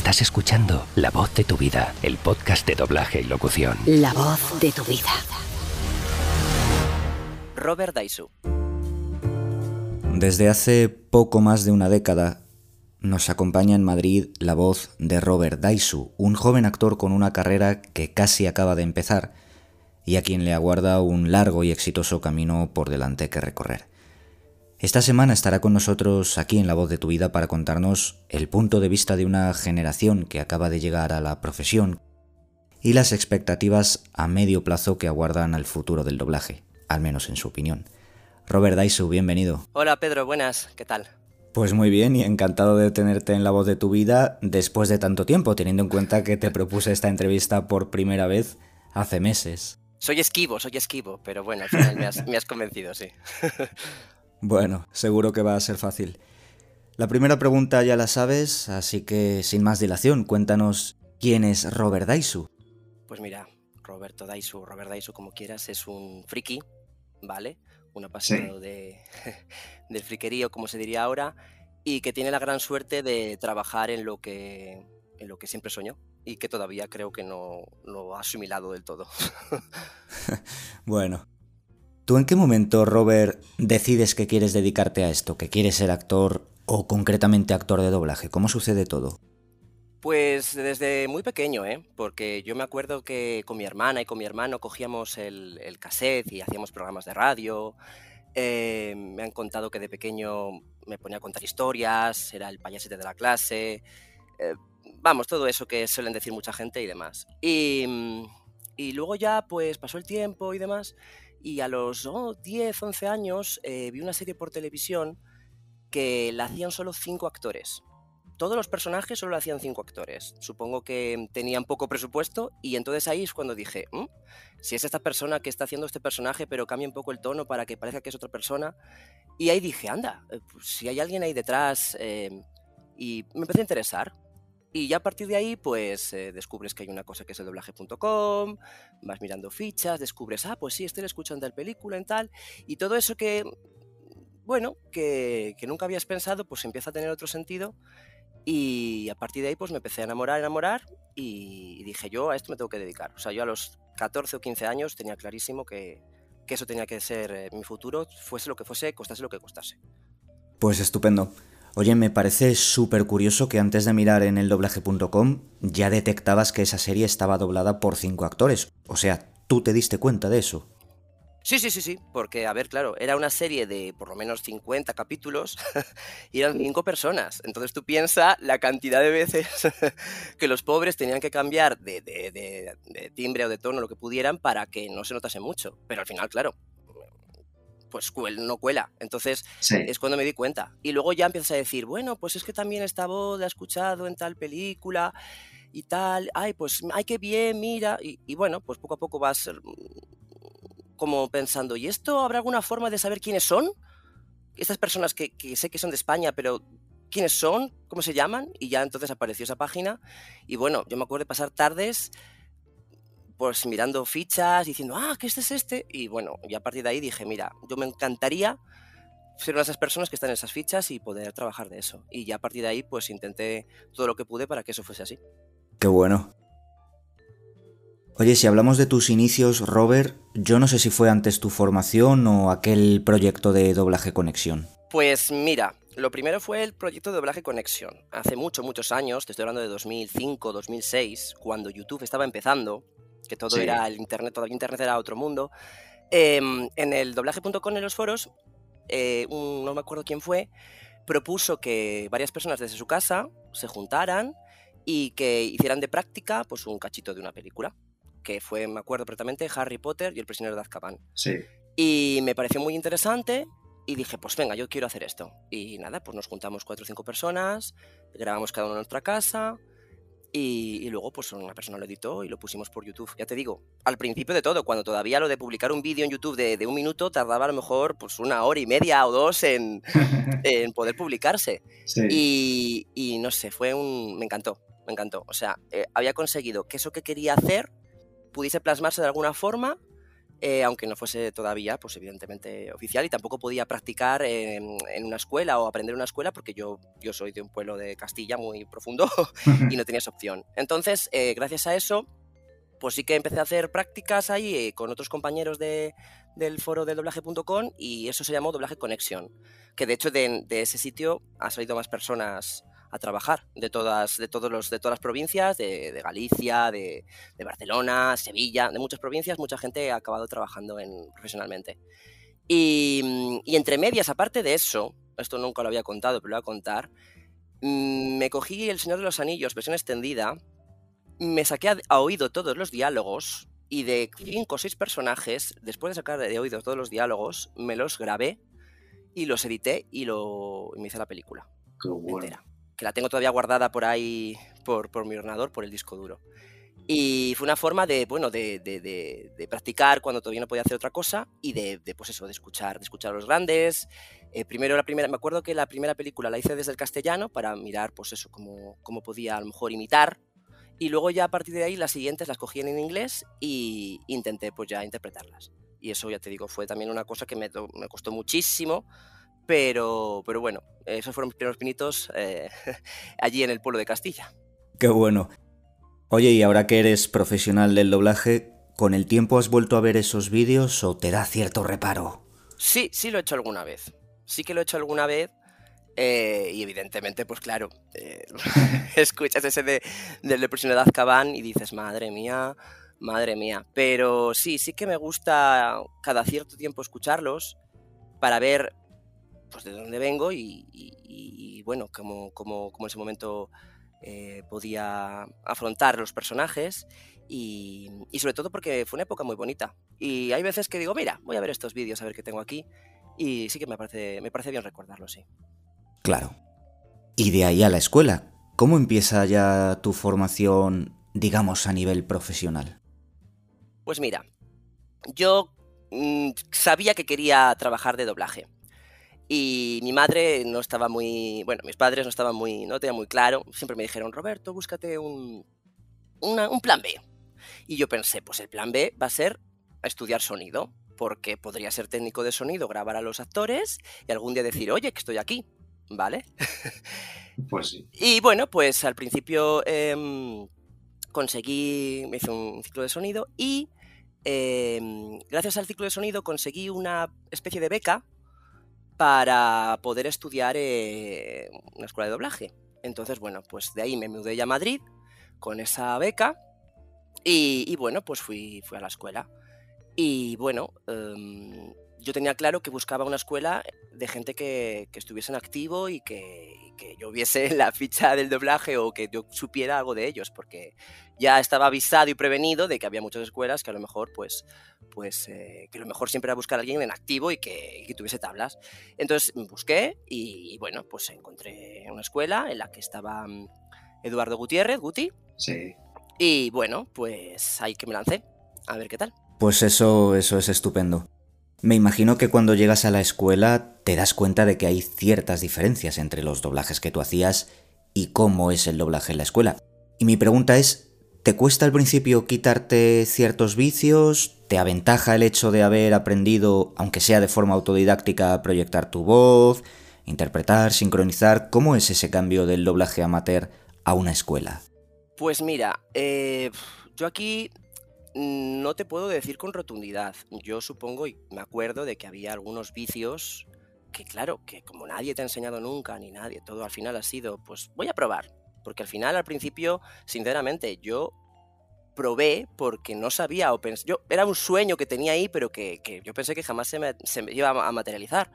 Estás escuchando La voz de tu vida, el podcast de doblaje y locución. La voz de tu vida. Robert Daisu. Desde hace poco más de una década nos acompaña en Madrid la voz de Robert Daisu, un joven actor con una carrera que casi acaba de empezar y a quien le aguarda un largo y exitoso camino por delante que recorrer. Esta semana estará con nosotros aquí en La Voz de tu Vida para contarnos el punto de vista de una generación que acaba de llegar a la profesión y las expectativas a medio plazo que aguardan al futuro del doblaje, al menos en su opinión. Robert Daisu, bienvenido. Hola Pedro, buenas, ¿qué tal? Pues muy bien y encantado de tenerte en La Voz de tu Vida después de tanto tiempo, teniendo en cuenta que te propuse esta entrevista por primera vez hace meses. Soy esquivo, soy esquivo, pero bueno, al final me has, me has convencido, sí. Bueno, seguro que va a ser fácil. La primera pregunta ya la sabes, así que sin más dilación, cuéntanos quién es Robert Daisu. Pues mira, Roberto Daisu, Robert Daisu, como quieras, es un friki, ¿vale? Un apasionado de, del friquerío, como se diría ahora, y que tiene la gran suerte de trabajar en lo que, en lo que siempre soñó y que todavía creo que no lo ha asimilado del todo. bueno, ¿Tú en qué momento, Robert, decides que quieres dedicarte a esto, que quieres ser actor o concretamente actor de doblaje? ¿Cómo sucede todo? Pues desde muy pequeño, ¿eh? Porque yo me acuerdo que con mi hermana y con mi hermano cogíamos el, cassette y hacíamos programas de radio. Eh, me han contado que de pequeño me ponía a contar historias, era el payasete de la clase. Eh, vamos, todo eso que suelen decir mucha gente y demás. Y, y luego ya, pues pasó el tiempo y demás. Y a los 10, 11 años eh, vi una serie por televisión que la hacían solo cinco actores. Todos los personajes solo la hacían cinco actores. Supongo que tenían poco presupuesto y entonces ahí es cuando dije, mm, si es esta persona que está haciendo este personaje pero cambia un poco el tono para que parezca que es otra persona. Y ahí dije, anda, eh, pues si hay alguien ahí detrás eh, y me empecé a interesar. Y ya a partir de ahí, pues eh, descubres que hay una cosa que es el doblaje.com, vas mirando fichas, descubres, ah, pues sí, estoy escuchando la película en tal, y todo eso que, bueno, que, que, nunca habías pensado, pues empieza a tener otro sentido. Y a partir de ahí, pues me empecé a enamorar, enamorar, y dije, yo a esto me tengo que dedicar. O sea, yo a los 14 o 15 años tenía clarísimo que, que eso tenía que ser eh, mi futuro, fuese lo que fuese, costase lo que costase. Pues estupendo. Oye, me parece súper curioso que antes de mirar en el doblaje.com ya detectabas que esa serie estaba doblada por cinco actores. O sea, tú te diste cuenta de eso. Sí, sí, sí, sí, porque, a ver, claro, era una serie de por lo menos 50 capítulos y eran cinco personas. Entonces tú piensas la cantidad de veces que los pobres tenían que cambiar de, de, timbre o de tono, lo que pudieran, para que no se notase mucho. Pero al final, claro, pues no cuela. Entonces es cuando me di cuenta. Y luego ya empiezas a decir, bueno, pues es que también esta voz la he escuchado en tal película y tal. Ay, pues, ay, qué bien, mira. Y, bueno, pues poco a poco vas mm, como pensando, ¿y esto habrá alguna forma de saber quiénes son? Estas personas que, que sé que son de España, pero ¿quiénes son? ¿Cómo se llaman? Y ya entonces apareció esa página. Y bueno, yo me acuerdo de pasar tardes pues mirando fichas, diciendo, ah, que este es este. Y bueno, y a partir de ahí dije, mira, yo me encantaría ser una de esas personas que están en esas fichas y poder trabajar de eso. Y ya a partir de ahí, pues intenté todo lo que pude para que eso fuese así. Qué bueno. Oye, si hablamos de tus inicios, Robert, yo no sé si fue antes tu formación o aquel proyecto de doblaje conexión. Pues mira, lo primero fue el proyecto de doblaje conexión. Hace muchos, muchos años, te estoy hablando de 2005, 2006, cuando YouTube estaba empezando, que todo era el Internet, todo el Internet era otro mundo. Em, en el doblaje.com en los foros, eh, no me acuerdo quién fue, propuso que varias personas desde su casa se juntaran y que hicieran de práctica pues un cachito de una película, que fue, me acuerdo perfectamente, Harry Potter y el prisionero de Azkaban. Sí. Y me pareció muy interesante y dije, pues venga, yo quiero hacer esto. Y nada, pues nos juntamos cuatro o cinco personas, grabamos cada uno en nuestra casa, y, luego, pues una persona lo editó y lo pusimos por YouTube. Ya te digo, al principio de todo, cuando todavía lo de publicar un vídeo en YouTube de, un minuto tardaba a lo mejor pues una hora y media o dos en, poder publicarse. Y, no sé, fue un. Me encantó, me encantó. O sea, eh, había conseguido que eso que quería hacer pudiese plasmarse de alguna forma eh, aunque no fuese todavía, pues evidentemente oficial, y tampoco podía practicar en, una escuela o aprender en una escuela porque yo, yo soy de un pueblo de Castilla muy profundo y no tenía esa opción. Entonces, eh, gracias a eso, pues sí que empecé a hacer prácticas ahí eh, con otros compañeros de, del foro del doblaje.com y eso se llamó Doblaje Conexión, que de hecho de, de ese sitio ha salido más personas a trabajar de todas, de todos los, de todas las provincias, de, Galicia, de, Barcelona, Sevilla, de muchas provincias, mucha gente ha acabado trabajando en, profesionalmente. Y, entre medias, aparte de eso, esto nunca lo había contado, pero lo voy a contar, mm, me cogí El Señor de los Anillos, versión extendida, me saqué a, oído todos los diálogos y de cinco o seis personajes, después de sacar de oído todos los diálogos, me los grabé y los edité y, lo, me hice la película. Qué bueno que la tengo todavía guardada por ahí, por, por mi ordenador, por el disco duro. Y fue una forma de, bueno, de, de, de, practicar cuando todavía no podía hacer otra cosa y de, pues eso, de escuchar, de escuchar a los grandes. Eh, primero la primera, me acuerdo que la primera película la hice desde el castellano para mirar, pues eso, cómo, cómo podía a lo mejor imitar. Y luego ya a partir de ahí las siguientes las cogí en inglés y intenté pues ya interpretarlas. Y eso ya te digo, fue también una cosa que me, me costó muchísimo pero, pero bueno, esos fueron mis primeros pinitos eh, allí en el pueblo de Castilla. Qué bueno. Oye, y ahora que eres profesional del doblaje, ¿con el tiempo has vuelto a ver esos vídeos o te da cierto reparo? Sí, sí lo he hecho alguna vez. Sí que lo he hecho alguna vez. Eh, y evidentemente, pues claro, eh, escuchas ese de, del de Azkaban y dices, madre mía, madre mía. Pero sí, sí que me gusta cada cierto tiempo escucharlos para ver pues, de dónde vengo y, bueno, como, como, como, en ese momento eh, podía afrontar los personajes y, sobre todo porque fue una época muy bonita. Y hay veces que digo, mira, voy a ver estos vídeos, a ver qué tengo aquí. Y sí que me parece, me parece bien recordarlo, sí. Claro. Y de ahí a la escuela, ¿cómo empieza ya tu formación, digamos, a nivel profesional? Pues mira, yo mm, sabía que quería trabajar de doblaje. Y mi madre no estaba muy, bueno, mis padres no estaban muy, no tenían muy claro. Siempre me dijeron, Roberto, búscate un, un plan B. Y yo pensé, pues el plan B va a ser estudiar sonido, porque podría ser técnico de sonido, grabar a los actores y algún día decir, oye, que estoy aquí, ¿vale? Pues sí. Y bueno, pues al principio em, conseguí, me hice un ciclo de sonido y em, gracias al ciclo de sonido conseguí una especie de beca para poder estudiar en una escuela de doblaje. Entonces, bueno, pues de ahí me mudé a Madrid con esa beca y, bueno, pues fui, fui a la escuela. Y bueno, em, yo tenía claro que buscaba una escuela de gente que, estuviese en activo y que, yo viese la ficha del doblaje o que yo supiera algo de ellos, porque ya estaba avisado y prevenido de que había muchas escuelas que a lo mejor, pues, pues eh, que lo mejor siempre era buscar a alguien en activo y que, tuviese tablas. Entonces busqué y, bueno, pues encontré una escuela en la que estaba mm, Eduardo Gutiérrez, Guti. Sí. Y bueno, pues ahí que me lancé, a ver qué tal. Pues eso, eso es estupendo. Me imagino que cuando llegas a la escuela te das cuenta de que hay ciertas diferencias entre los doblajes que tú hacías y cómo es el doblaje en la escuela. Y mi pregunta es, ¿te cuesta al principio quitarte ciertos vicios? ¿Te aventaja el hecho de haber aprendido, aunque sea de forma autodidáctica, a proyectar tu voz, interpretar, sincronizar? ¿Cómo es ese cambio del doblaje amateur a una escuela? Pues mira, eh, yo aquí no te puedo decir con rotundidad. Yo supongo y me acuerdo de que había algunos vicios que, claro, que como nadie te ha enseñado nunca, ni nadie, todo al final ha sido, pues voy a probar. Porque al final, al principio, sinceramente, yo probé porque no sabía o pensé, yo era un sueño que tenía ahí, pero que, yo pensé que jamás se me, se me, iba a materializar.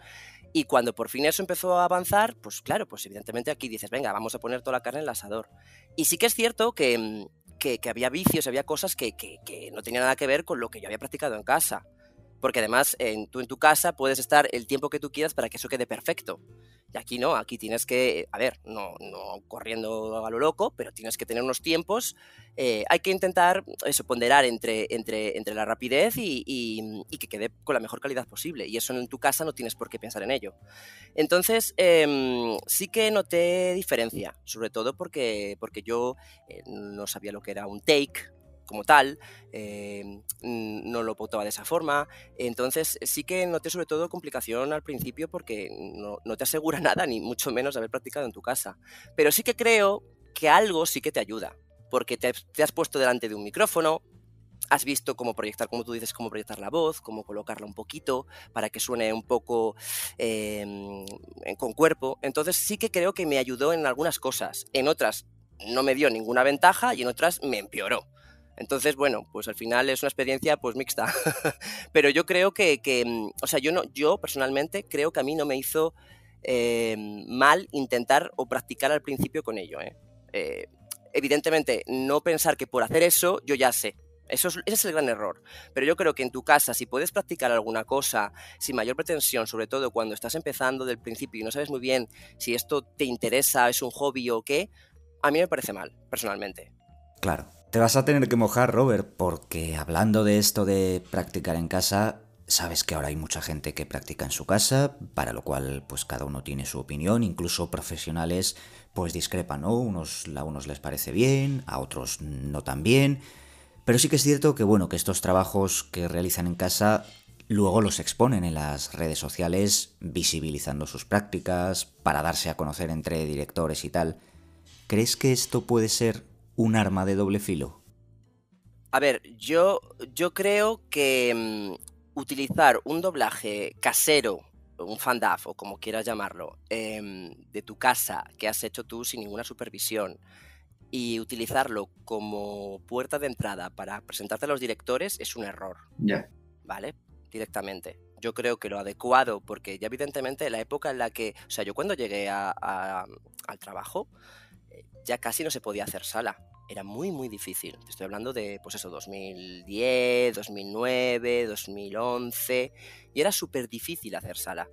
Y cuando por fin eso empezó a avanzar, pues claro, pues evidentemente aquí dices, venga, vamos a poner toda la carne en el asador. Y sí que es cierto que, que, había vicios, había cosas que, que, no tenían nada que ver con lo que yo había practicado en casa. Porque además tú en tu casa puedes estar el tiempo que tú quieras para que eso quede perfecto. Y aquí no, aquí tienes que, a ver, no, no corriendo a lo loco, pero tienes que tener unos tiempos. Eh, hay que intentar eso, ponderar entre, entre, entre la rapidez y, que quede con la mejor calidad posible. Y eso en tu casa no tienes por qué pensar en ello. Entonces, em, sí que noté diferencia, sobre todo porque, porque yo eh, no sabía lo que era un take, como tal, eh, no lo pautaba de esa forma. Entonces sí que noté sobre todo complicación al principio porque no, te asegura nada, ni mucho menos haber practicado en tu casa. Pero sí que creo que algo sí que te ayuda, porque te, has puesto delante de un micrófono, has visto cómo proyectar, como tú dices, cómo proyectar la voz, cómo colocarla un poquito para que suene un poco eh, con cuerpo. Entonces sí que creo que me ayudó en algunas cosas. En otras no me dio ninguna ventaja y en otras me empeoró. Entonces, bueno, pues al final es una experiencia pues mixta. Pero yo creo que, que, mm, o sea, yo, no, yo personalmente creo que a mí no me hizo eh, mal intentar o practicar al principio con ello. ¿eh? Eh, evidentemente, no pensar que por hacer eso yo ya sé. Eso es, ese es el gran error. Pero yo creo que en tu casa, si puedes practicar alguna cosa sin mayor pretensión, sobre todo cuando estás empezando del principio y no sabes muy bien si esto te interesa, es un hobby o qué, a mí me parece mal, personalmente. Claro. Te vas a tener que mojar, Robert, porque hablando de esto de practicar en casa, sabes que ahora hay mucha gente que practica en su casa, para lo cual pues cada uno tiene su opinión, incluso profesionales pues discrepan, ¿no? Unos, a unos les parece bien, a otros no tan bien, pero sí que es cierto que bueno, que estos trabajos que realizan en casa luego los exponen en las redes sociales visibilizando sus prácticas para darse a conocer entre directores y tal. ¿Crees que esto puede ser un arma de doble filo? A ver, yo, yo creo que mm, utilizar un doblaje casero, un fandaf o como quieras llamarlo, eh, de tu casa que has hecho tú sin ninguna supervisión y utilizarlo como puerta de entrada para presentarte a los directores es un error. Ya. Yeah. ¿Vale? Directamente. Yo creo que lo adecuado, porque ya evidentemente la época en la que, o sea, yo cuando llegué a, a, al trabajo, ya casi no se podía hacer sala. Era muy, muy difícil. Te estoy hablando de, pues eso, 2010, 2009, 2011. Y era súper difícil hacer sala.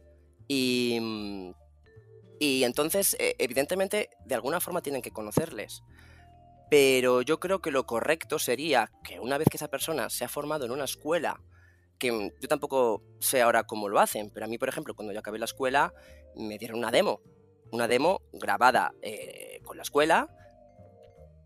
Y, y entonces, e, evidentemente, de alguna forma tienen que conocerles. Pero yo creo que lo correcto sería que una vez que esa persona se ha formado en una escuela, que yo tampoco sé ahora cómo lo hacen, pero a mí, por ejemplo, cuando yo acabé la escuela, me dieron una demo una demo grabada eh, con la escuela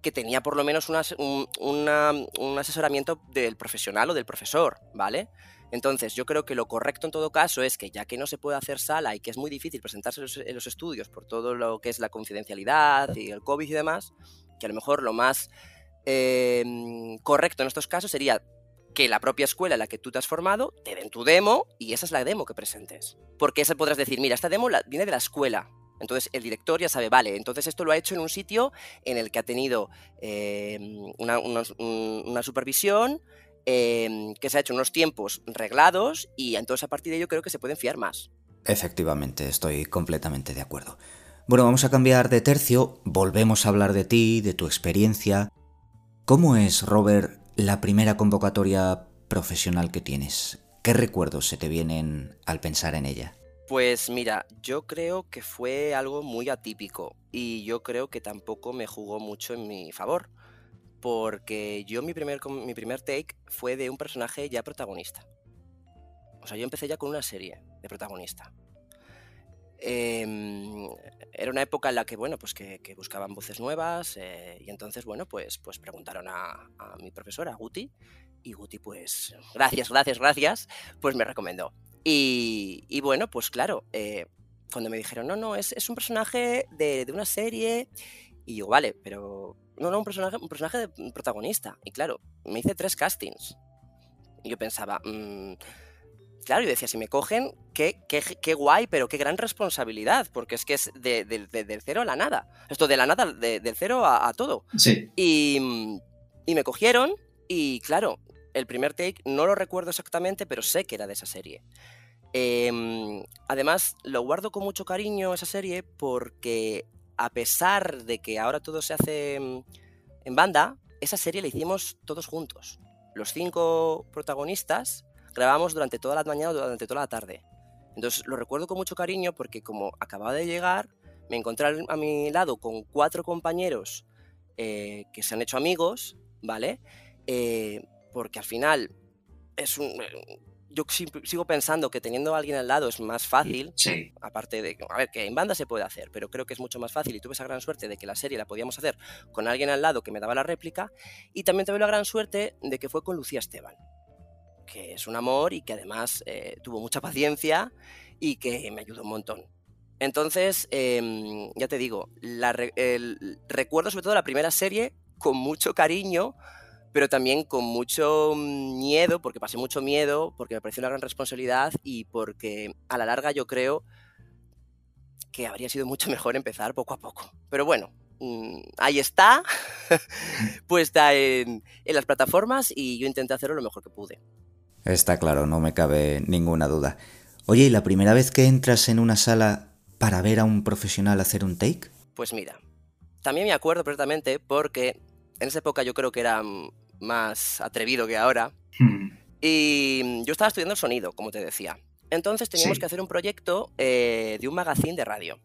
que tenía por lo menos un, un, asesoramiento del profesional o del profesor, ¿vale? Entonces, yo creo que lo correcto en todo caso es que ya que no se puede hacer sala y que es muy difícil presentarse en los, estudios por todo lo que es la confidencialidad y el COVID y demás, que a lo mejor lo más eh, correcto en estos casos sería que la propia escuela en la que tú te has formado te den tu demo y esa es la demo que presentes. Porque esa podrás decir, mira, esta demo viene de la escuela, entonces el director ya sabe, vale, entonces esto lo ha hecho en un sitio en el que ha tenido eh, una, supervisión, eh, que se ha hecho unos tiempos reglados y entonces a partir de ello creo que se pueden fiar más. Efectivamente, estoy completamente de acuerdo. Bueno, vamos a cambiar de tercio, volvemos a hablar de ti, de tu experiencia. ¿Cómo es, Robert, la primera convocatoria profesional que tienes? ¿Qué recuerdos se te vienen al pensar en ella? Pues mira, yo creo que fue algo muy atípico y yo creo que tampoco me jugó mucho en mi favor, porque yo mi primer, mi primer take fue de un personaje ya protagonista. O sea, yo empecé ya con una serie de protagonista. Eh, era una época en la que, bueno, pues que, buscaban voces nuevas eh, y entonces, bueno, pues, pues preguntaron a, a mi profesora, Guti, y Guti, pues, gracias, gracias, gracias, pues me recomendó. Y, y bueno, pues claro, eh, cuando me dijeron, no, no, es, es un personaje de, de, una serie, y yo, vale, pero no, no, un personaje, un personaje de un protagonista. Y claro, me hice tres castings. Y yo pensaba, mmm, claro, yo decía, si me cogen, qué, qué, qué, guay, pero qué gran responsabilidad, porque es que es de, de, de, del cero a la nada. Esto de la nada, del cero a, a todo. Sí. Y, y me cogieron, y claro, el primer take no lo recuerdo exactamente, pero sé que era de esa serie. Eh, además, lo guardo con mucho cariño esa serie porque a pesar de que ahora todo se hace en banda, esa serie la hicimos todos juntos. Los cinco protagonistas grabamos durante toda la mañana o durante toda la tarde. Entonces lo recuerdo con mucho cariño porque como acababa de llegar, me encontré a mi lado con cuatro compañeros eh, que se han hecho amigos, ¿vale? Eh, porque al final es un, yo sigo pensando que teniendo a alguien al lado es más fácil. Sí. Aparte de, a ver, que en banda se puede hacer, pero creo que es mucho más fácil y tuve esa gran suerte de que la serie la podíamos hacer con alguien al lado que me daba la réplica y también tuve la gran suerte de que fue con Lucía Esteban, que es un amor y que además eh, tuvo mucha paciencia y que me ayudó un montón. Entonces, em, ya te digo, recuerdo sobre todo la primera serie con mucho cariño pero también con mucho miedo, porque pasé mucho miedo, porque me pareció una gran responsabilidad y porque a la larga yo creo que habría sido mucho mejor empezar poco a poco. Pero bueno, mm, ahí está, puesta en, en las plataformas y yo intenté hacerlo lo mejor que pude. Está claro, no me cabe ninguna duda. Oye, ¿y la primera vez que entras en una sala para ver a un profesional hacer un take? Pues mira, también me acuerdo perfectamente porque en esa época yo creo que era más atrevido que ahora. Hmm. Y yo estaba estudiando sonido, como te decía. Entonces teníamos que hacer un proyecto eh, de un magazine de radio.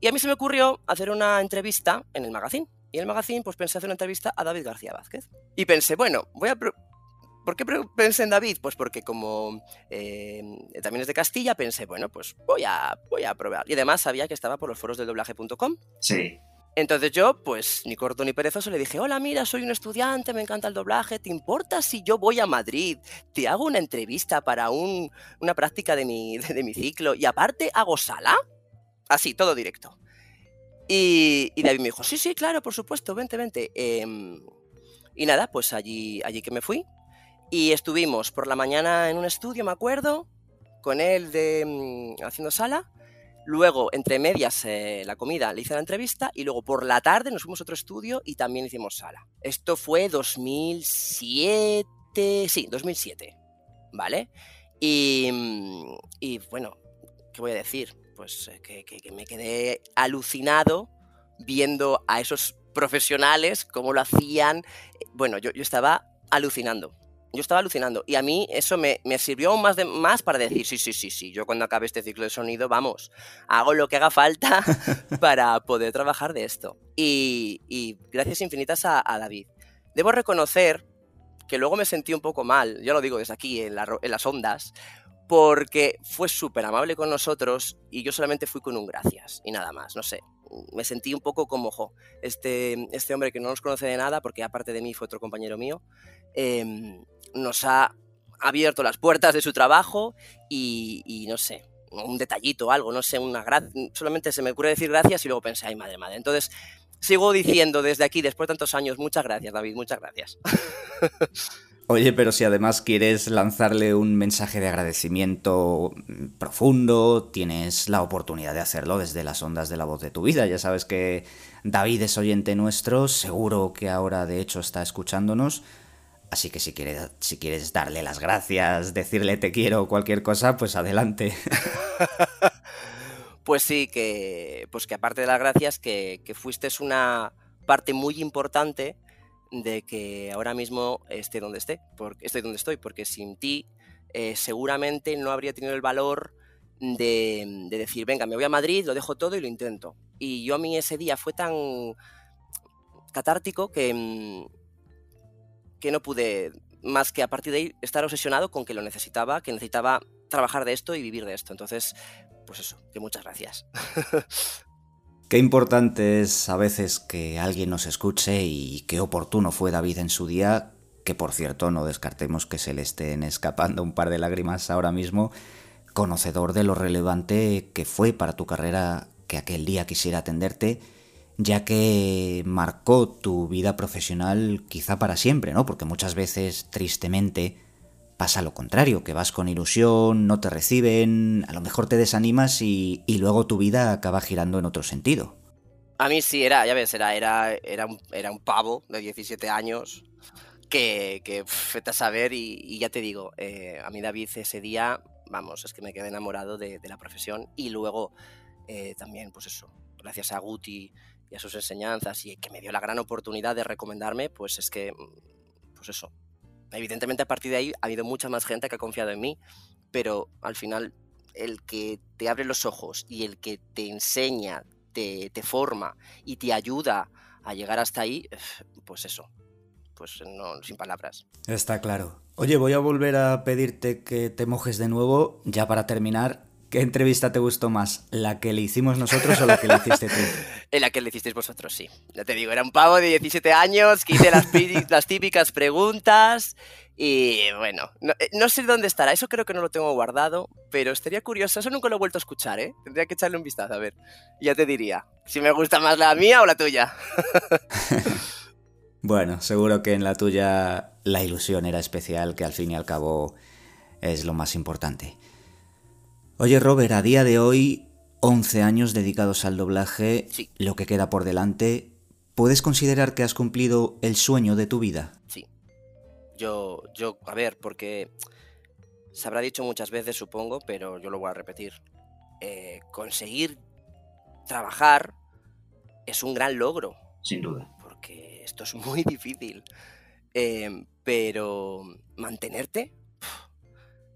Y a mí se me ocurrió hacer una entrevista en el magazine. Y en el magazine, pues pensé hacer una entrevista a David García Vázquez. Y pensé, bueno, voy a... ¿Por qué pensé en David? Pues porque como eh, también es de Castilla, pensé, bueno, pues voy a, voy a probar. Y además sabía que estaba por los foros del doblaje.com. Sí. Entonces yo, pues ni corto ni perezoso, le dije, hola, mira, soy un estudiante, me encanta el doblaje, ¿te importa si yo voy a Madrid? Te hago una entrevista para un, una práctica de mi, ciclo y aparte hago sala. Así, todo directo. Y, David me dijo, sí, sí, claro, por supuesto, vente, vente. Em, y nada, pues allí, allí que me fui. Y estuvimos por la mañana en un estudio, me acuerdo, con él de, mm, haciendo sala. Luego, entre medias, eh, la comida, le hice la entrevista y luego por la tarde nos fuimos a otro estudio y también hicimos sala. Esto fue 2007, sí, 2007, ¿vale? Y, bueno, ¿qué voy a decir? Pues eh, que, que, me quedé alucinado viendo a esos profesionales, cómo lo hacían. Bueno, yo, yo estaba alucinando yo estaba alucinando. Y a mí eso me, sirvió aún más, de, más para decir, sí, sí, sí, sí, yo cuando acabe este ciclo de sonido, vamos, hago lo que haga falta para poder trabajar de esto. Y, gracias infinitas a, David. Debo reconocer que luego me sentí un poco mal, yo lo digo desde aquí, en, las ondas, porque fue súper amable con nosotros y yo solamente fui con un gracias y nada más, no sé. Me sentí un poco como, jo, este, este hombre que no nos conoce de nada, porque aparte de mí fue otro compañero mío, eh, nos ha abierto las puertas de su trabajo y, no sé, un detallito, algo, no sé, una solamente se me ocurre decir gracias y luego pensé, ay, madre, madre. Entonces, sigo diciendo desde aquí, después de tantos años, muchas gracias, David, muchas gracias. Oye, pero si además quieres lanzarle un mensaje de agradecimiento profundo, tienes la oportunidad de hacerlo desde las ondas de la voz de tu vida. Ya sabes que David es oyente nuestro, seguro que ahora de hecho está escuchándonos. Así que si quieres, si quieres darle las gracias, decirle te quiero o cualquier cosa, pues adelante. pues sí, que, pues que aparte de las gracias, que, fuiste una parte muy importante de que ahora mismo esté donde esté, porque estoy donde estoy, porque sin ti eh, seguramente no habría tenido el valor de, de, decir, venga, me voy a Madrid, lo dejo todo y lo intento. Y yo a mí ese día fue tan catártico que, mm, que no pude más que a partir de ahí estar obsesionado con que lo necesitaba, que necesitaba trabajar de esto y vivir de esto. Entonces, pues eso, que muchas gracias. Qué importante es a veces que alguien nos escuche y qué oportuno fue David en su día, que por cierto no descartemos que se le estén escapando un par de lágrimas ahora mismo, conocedor de lo relevante que fue para tu carrera que aquel día quisiera atenderte ya que marcó tu vida profesional quizá para siempre, ¿no? Porque muchas veces, tristemente, pasa lo contrario, que vas con ilusión, no te reciben, a lo mejor te desanimas y, luego tu vida acaba girando en otro sentido. A mí sí, era, ya ves, era, era, era, un, era un pavo de 17 años que, que a saber y, ya te digo, eh, a mí David ese día, vamos, es que me quedé enamorado de, la profesión y luego eh, también, pues eso, gracias a Guti y a sus enseñanzas y que me dio la gran oportunidad de recomendarme, pues es que, mm, pues eso. Evidentemente a partir de ahí ha habido mucha más gente que ha confiado en mí, pero al final el que te abre los ojos y el que te enseña, te, te forma y te ayuda a llegar hasta ahí, pues eso, pues no, sin palabras. Está claro. Oye, voy a volver a pedirte que te mojes de nuevo, ya para terminar. ¿Qué entrevista te gustó más? ¿La que le hicimos nosotros o la que le hiciste tú? En la que le hicisteis vosotros, sí. Ya te digo, era un pavo de 17 años que hice las, las típicas preguntas y bueno, eh, no, sé dónde estará, eso creo que no lo tengo guardado, pero estaría curioso, eso nunca lo he vuelto a escuchar, ¿eh? Tendría que echarle un vistazo, a ver. Ya te diría, si me gusta más la mía o la tuya. bueno, seguro que en la tuya la ilusión era especial, que al fin y al cabo es lo más importante. Oye, Robert, a día de hoy, 11 años dedicados al doblaje, lo que queda por delante, ¿puedes considerar que has cumplido el sueño de tu vida? Sí. Yo, yo, a ver, porque se habrá dicho muchas veces, supongo, pero yo lo voy a repetir. Eh, conseguir trabajar es un gran logro. Sin duda. Porque esto es muy difícil. Eh, pero mantenerte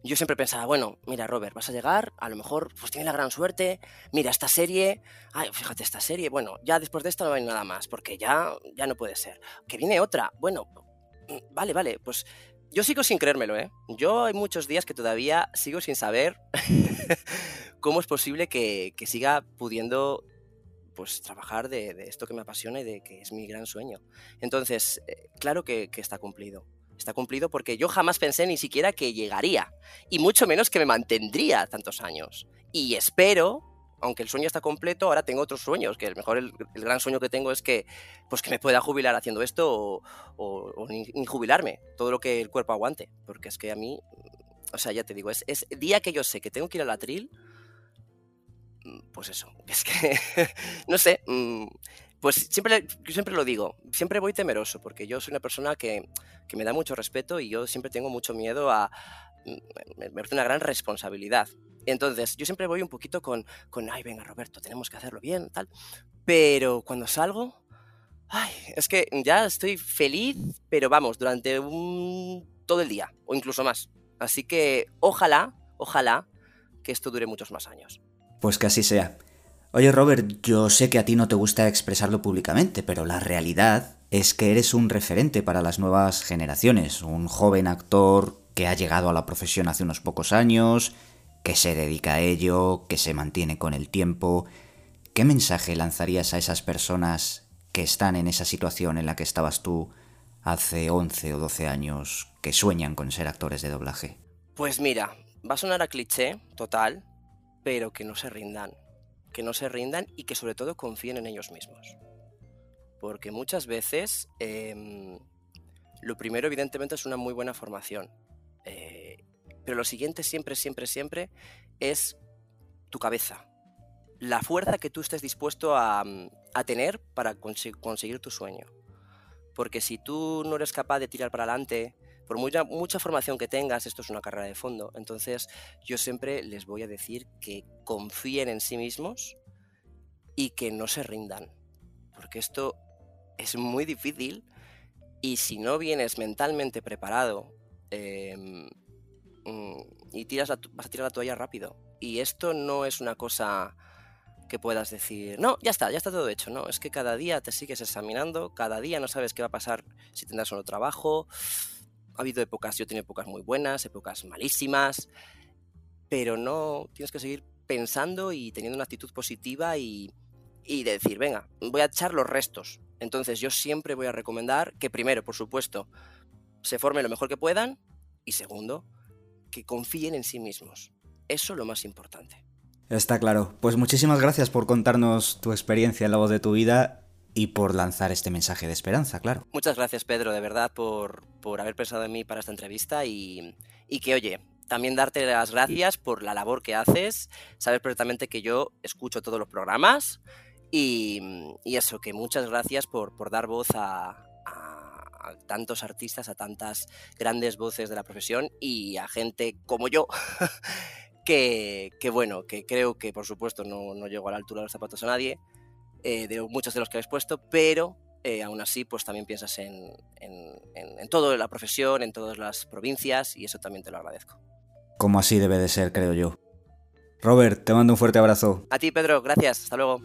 yo siempre pensaba, bueno, mira, Robert, vas a llegar, a lo mejor pues tienes la gran suerte, mira esta serie, ay, fíjate esta serie, bueno, ya después de esta no hay nada más, porque ya, ya no puede ser. Que viene otra, bueno, mm, vale, vale, pues yo sigo sin creérmelo, ¿eh? Yo hay muchos días que todavía sigo sin saber cómo es posible que, siga pudiendo pues trabajar de, esto que me apasiona y de que es mi gran sueño. Entonces, eh, claro que está cumplido está cumplido porque yo jamás pensé ni siquiera que llegaría, y mucho menos que me mantendría tantos años. Y espero, aunque el sueño está completo, ahora tengo otros sueños, que el mejor, el, gran sueño que tengo es que, pues que me pueda jubilar haciendo esto o, ni, jubilarme, todo lo que el cuerpo aguante, porque es que a mí, o sea, ya te digo, es, es día que yo sé que tengo que ir al atril, mm, pues eso, es que, no sé, mm, pues siempre, siempre lo digo, siempre voy temeroso, porque yo soy una persona que, me da mucho respeto y yo siempre tengo mucho miedo a... Me, parece una gran responsabilidad. Entonces, yo siempre voy un poquito con, con, ay, venga, Roberto, tenemos que hacerlo bien, tal. Pero cuando salgo, ay, es que ya estoy feliz, pero vamos, durante un, todo el día, o incluso más. Así que ojalá, ojalá que esto dure muchos más años. Pues que así sea. Oye Robert, yo sé que a ti no te gusta expresarlo públicamente, pero la realidad es que eres un referente para las nuevas generaciones, un joven actor que ha llegado a la profesión hace unos pocos años, que se dedica a ello, que se mantiene con el tiempo. ¿Qué mensaje lanzarías a esas personas que están en esa situación en la que estabas tú hace 11 o 12 años, que sueñan con ser actores de doblaje? Pues mira, va a sonar a cliché, total, pero que no se rindan que no se rindan y que sobre todo confíen en ellos mismos. Porque muchas veces em, lo primero evidentemente es una muy buena formación. Eh, pero lo siguiente siempre, siempre, siempre es tu cabeza. La fuerza que tú estés dispuesto a, tener para conseguir tu sueño. Porque si tú no eres capaz de tirar para adelante, por mucha, mucha formación que tengas, esto es una carrera de fondo. Entonces yo siempre les voy a decir que confíen en sí mismos y que no se rindan. Porque esto es muy difícil y si no vienes mentalmente preparado em, mm, y tiras vas a tirar la toalla rápido. Y esto no es una cosa que puedas decir, no, ya está, ya está todo hecho, no, es que cada día te sigues examinando, cada día no sabes qué va a pasar si tendrás un trabajo, ha habido épocas, yo he tenido épocas muy buenas, épocas malísimas, pero no tienes que seguir pensando y teniendo una actitud positiva y, y decir, venga, voy a echar los restos. Entonces yo siempre voy a recomendar que primero, por supuesto, se formen lo mejor que puedan y segundo, que confíen en sí mismos. Eso es lo más importante. Está claro. Pues muchísimas gracias por contarnos tu experiencia en la voz de tu vida y por lanzar este mensaje de esperanza, claro. Muchas gracias, Pedro, de verdad, por, por haber pensado en mí para esta entrevista y, y que, oye, también darte las gracias por la labor que haces. Sabes perfectamente que yo escucho todos los programas y, y eso, que muchas gracias por, por dar voz a, tantos artistas, a tantas grandes voces de la profesión y a gente como yo. que, que, bueno, que creo que por supuesto no, no llego a la altura de los zapatos a nadie, eh, de muchos de los que habéis puesto, pero eh, aún así pues también piensas en, en, en, toda la profesión, en todas las provincias y eso también te lo agradezco. Como así debe de ser, creo yo. Robert, te mando un fuerte abrazo. A ti, Pedro, gracias. Hasta luego.